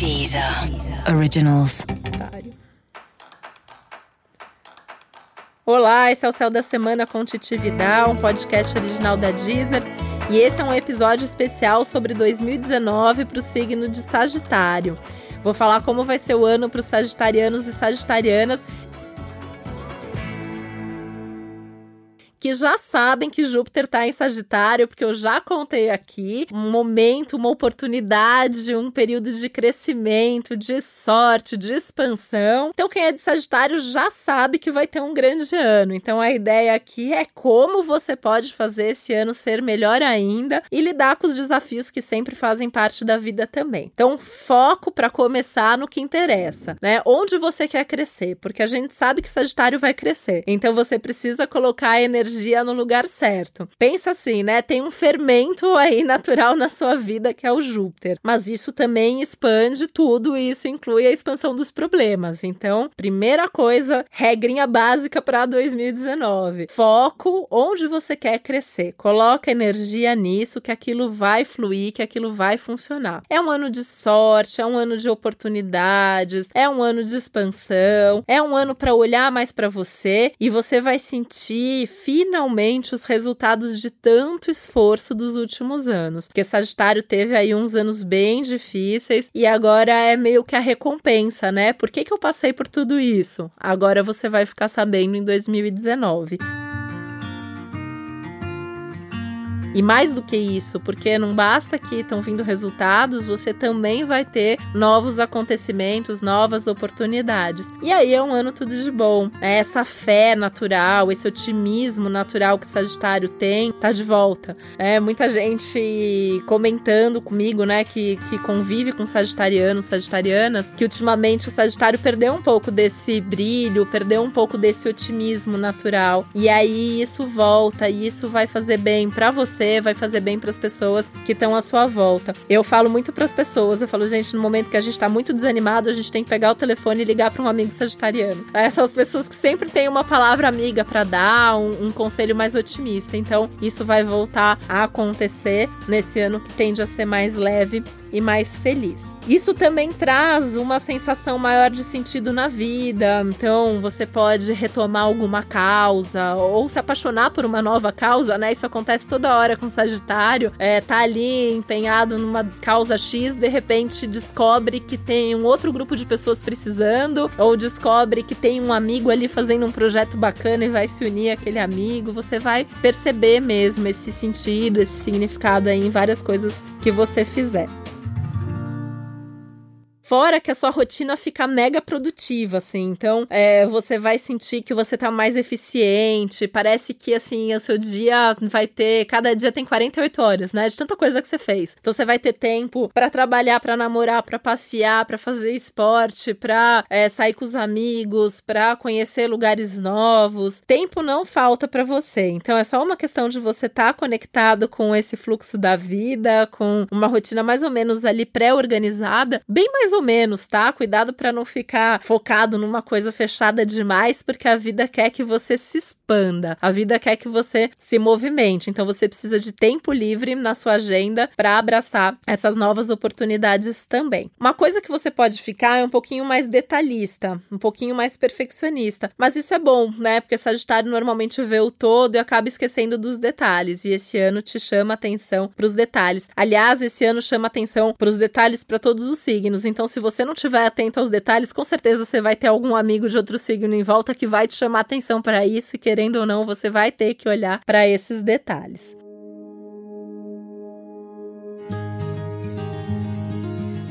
Deezer Originals. Olá, esse é o Céu da Semana com Titi um podcast original da Deezer. E esse é um episódio especial sobre 2019 para o signo de Sagitário. Vou falar como vai ser o ano para os sagitarianos e sagitarianas que já sabem que Júpiter está em Sagitário, porque eu já contei aqui, um momento, uma oportunidade, um período de crescimento, de sorte, de expansão. Então, quem é de Sagitário já sabe que vai ter um grande ano. Então, a ideia aqui é como você pode fazer esse ano ser melhor ainda e lidar com os desafios que sempre fazem parte da vida também. Então, foco para começar no que interessa, né? Onde você quer crescer, porque a gente sabe que Sagitário vai crescer. Então, você precisa colocar energia energia no lugar certo. Pensa assim, né? Tem um fermento aí natural na sua vida que é o Júpiter, mas isso também expande tudo e isso inclui a expansão dos problemas. Então, primeira coisa, regrinha básica para 2019. Foco onde você quer crescer. Coloca energia nisso que aquilo vai fluir, que aquilo vai funcionar. É um ano de sorte, é um ano de oportunidades, é um ano de expansão, é um ano para olhar mais para você e você vai sentir finalmente os resultados de tanto esforço dos últimos anos. Porque Sagitário teve aí uns anos bem difíceis e agora é meio que a recompensa, né? Por que, que eu passei por tudo isso? Agora você vai ficar sabendo em 2019. E mais do que isso, porque não basta que estão vindo resultados, você também vai ter novos acontecimentos, novas oportunidades. E aí é um ano tudo de bom. É essa fé natural, esse otimismo natural que Sagitário tem, tá de volta. É muita gente comentando comigo, né, que, que convive com sagitarianos, sagitarianas, que ultimamente o Sagitário perdeu um pouco desse brilho, perdeu um pouco desse otimismo natural. E aí isso volta e isso vai fazer bem para você você, vai fazer bem para as pessoas que estão à sua volta. Eu falo muito para as pessoas, eu falo, gente, no momento que a gente está muito desanimado, a gente tem que pegar o telefone e ligar para um amigo sagitariano. Essas são as pessoas que sempre têm uma palavra amiga para dar, um, um conselho mais otimista. Então, isso vai voltar a acontecer nesse ano que tende a ser mais leve e mais feliz. Isso também traz uma sensação maior de sentido na vida. Então, você pode retomar alguma causa ou se apaixonar por uma nova causa, né? Isso acontece toda hora com Sagitário. É, tá ali empenhado numa causa X, de repente descobre que tem um outro grupo de pessoas precisando, ou descobre que tem um amigo ali fazendo um projeto bacana e vai se unir àquele amigo. Você vai perceber mesmo esse sentido, esse significado aí em várias coisas que você fizer. Fora que a sua rotina fica mega produtiva, assim. Então, é, você vai sentir que você tá mais eficiente. Parece que, assim, o seu dia vai ter. Cada dia tem 48 horas, né? De tanta coisa que você fez. Então, você vai ter tempo para trabalhar, para namorar, para passear, para fazer esporte, pra é, sair com os amigos, para conhecer lugares novos. Tempo não falta para você. Então, é só uma questão de você estar tá conectado com esse fluxo da vida, com uma rotina mais ou menos ali pré-organizada, bem mais ou menos, tá? Cuidado para não ficar focado numa coisa fechada demais, porque a vida quer que você se expanda. A vida quer que você se movimente. Então você precisa de tempo livre na sua agenda para abraçar essas novas oportunidades também. Uma coisa que você pode ficar é um pouquinho mais detalhista, um pouquinho mais perfeccionista, mas isso é bom, né? Porque Sagitário normalmente vê o todo e acaba esquecendo dos detalhes, e esse ano te chama atenção para os detalhes. Aliás, esse ano chama atenção para os detalhes para todos os signos. Então se você não estiver atento aos detalhes, com certeza você vai ter algum amigo de outro signo em volta que vai te chamar atenção para isso, e querendo ou não, você vai ter que olhar para esses detalhes.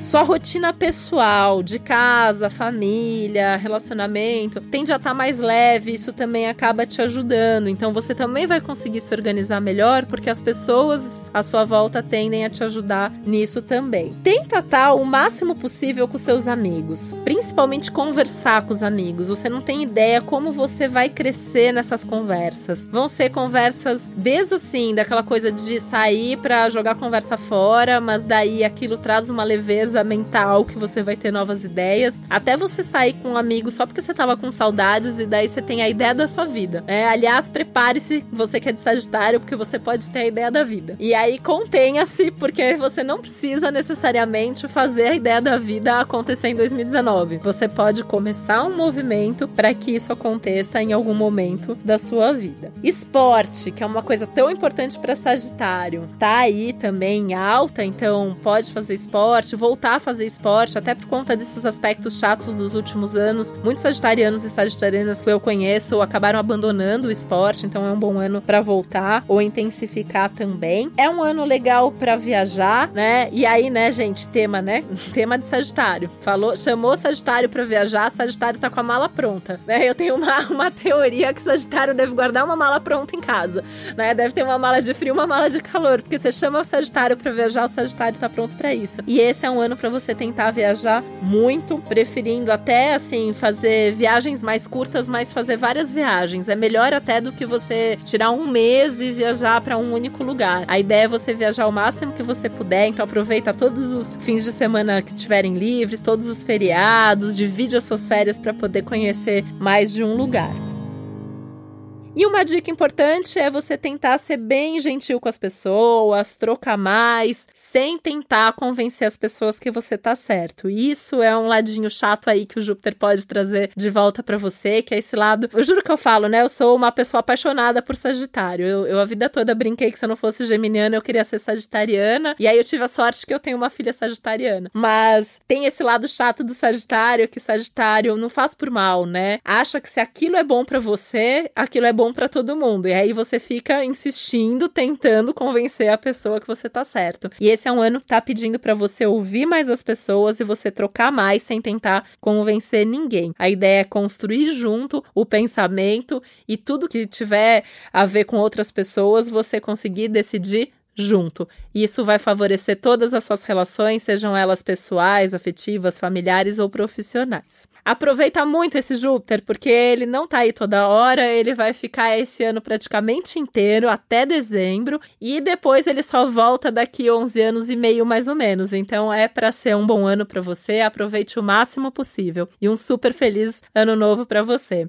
Sua rotina pessoal, de casa, família, relacionamento, tende a estar tá mais leve, isso também acaba te ajudando. Então você também vai conseguir se organizar melhor, porque as pessoas à sua volta tendem a te ajudar nisso também. Tenta estar tá o máximo possível com seus amigos, principalmente conversar com os amigos. Você não tem ideia como você vai crescer nessas conversas. Vão ser conversas desde assim, daquela coisa de sair para jogar conversa fora, mas daí aquilo traz uma leveza mental que você vai ter novas ideias. Até você sair com um amigo só porque você tava com saudades e daí você tem a ideia da sua vida. É, aliás, prepare-se, você que é de Sagitário, porque você pode ter a ideia da vida. E aí contenha-se, porque você não precisa necessariamente fazer a ideia da vida acontecer em 2019. Você pode começar um movimento para que isso aconteça em algum momento da sua vida. Esporte, que é uma coisa tão importante para Sagitário, tá aí também alta, então pode fazer esporte, voltar a fazer esporte, até por conta desses aspectos chatos dos últimos anos. Muitos sagitarianos e sagitarianas que eu conheço acabaram abandonando o esporte, então é um bom ano para voltar ou intensificar também. É um ano legal para viajar, né? E aí, né, gente, tema, né? Tema de Sagitário. Falou, chamou Sagitário para viajar, Sagitário tá com a mala pronta, né? Eu tenho uma, uma teoria que Sagitário deve guardar uma mala pronta em casa, né? Deve ter uma mala de frio, uma mala de calor, porque você chama o Sagitário para viajar, o Sagitário tá pronto para isso. E esse é um ano para você tentar viajar muito, preferindo até assim fazer viagens mais curtas, mas fazer várias viagens. É melhor até do que você tirar um mês e viajar para um único lugar. A ideia é você viajar o máximo que você puder, então aproveita todos os fins de semana que estiverem livres, todos os feriados, divide as suas férias para poder conhecer mais de um lugar. E uma dica importante é você tentar ser bem gentil com as pessoas, trocar mais, sem tentar convencer as pessoas que você tá certo. Isso é um ladinho chato aí que o Júpiter pode trazer de volta para você, que é esse lado. Eu juro que eu falo, né? Eu sou uma pessoa apaixonada por Sagitário. Eu, eu a vida toda brinquei que se eu não fosse geminiana, eu queria ser sagitariana. E aí eu tive a sorte que eu tenho uma filha sagitariana. Mas tem esse lado chato do Sagitário, que Sagitário não faz por mal, né? Acha que se aquilo é bom para você, aquilo é bom para todo mundo. E aí você fica insistindo, tentando convencer a pessoa que você tá certo. E esse é um ano que tá pedindo para você ouvir mais as pessoas e você trocar mais sem tentar convencer ninguém. A ideia é construir junto o pensamento e tudo que tiver a ver com outras pessoas, você conseguir decidir junto. E isso vai favorecer todas as suas relações, sejam elas pessoais, afetivas, familiares ou profissionais. Aproveita muito esse Júpiter, porque ele não tá aí toda hora, ele vai ficar esse ano praticamente inteiro, até dezembro, e depois ele só volta daqui 11 anos e meio mais ou menos. Então é para ser um bom ano para você, aproveite o máximo possível e um super feliz ano novo para você.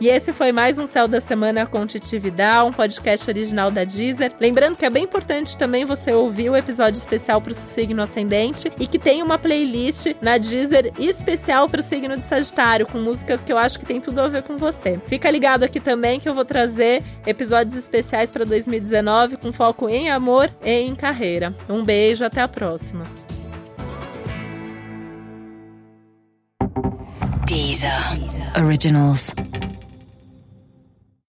E esse foi mais um Céu da Semana com Titividade, um podcast original da Deezer. Lembrando que é bem importante também você ouvir o episódio especial para o signo ascendente e que tem uma playlist na Deezer especial para o signo de Sagitário, com músicas que eu acho que tem tudo a ver com você. Fica ligado aqui também que eu vou trazer episódios especiais para 2019 com foco em amor e em carreira. Um beijo, até a próxima. Deezer. Originals.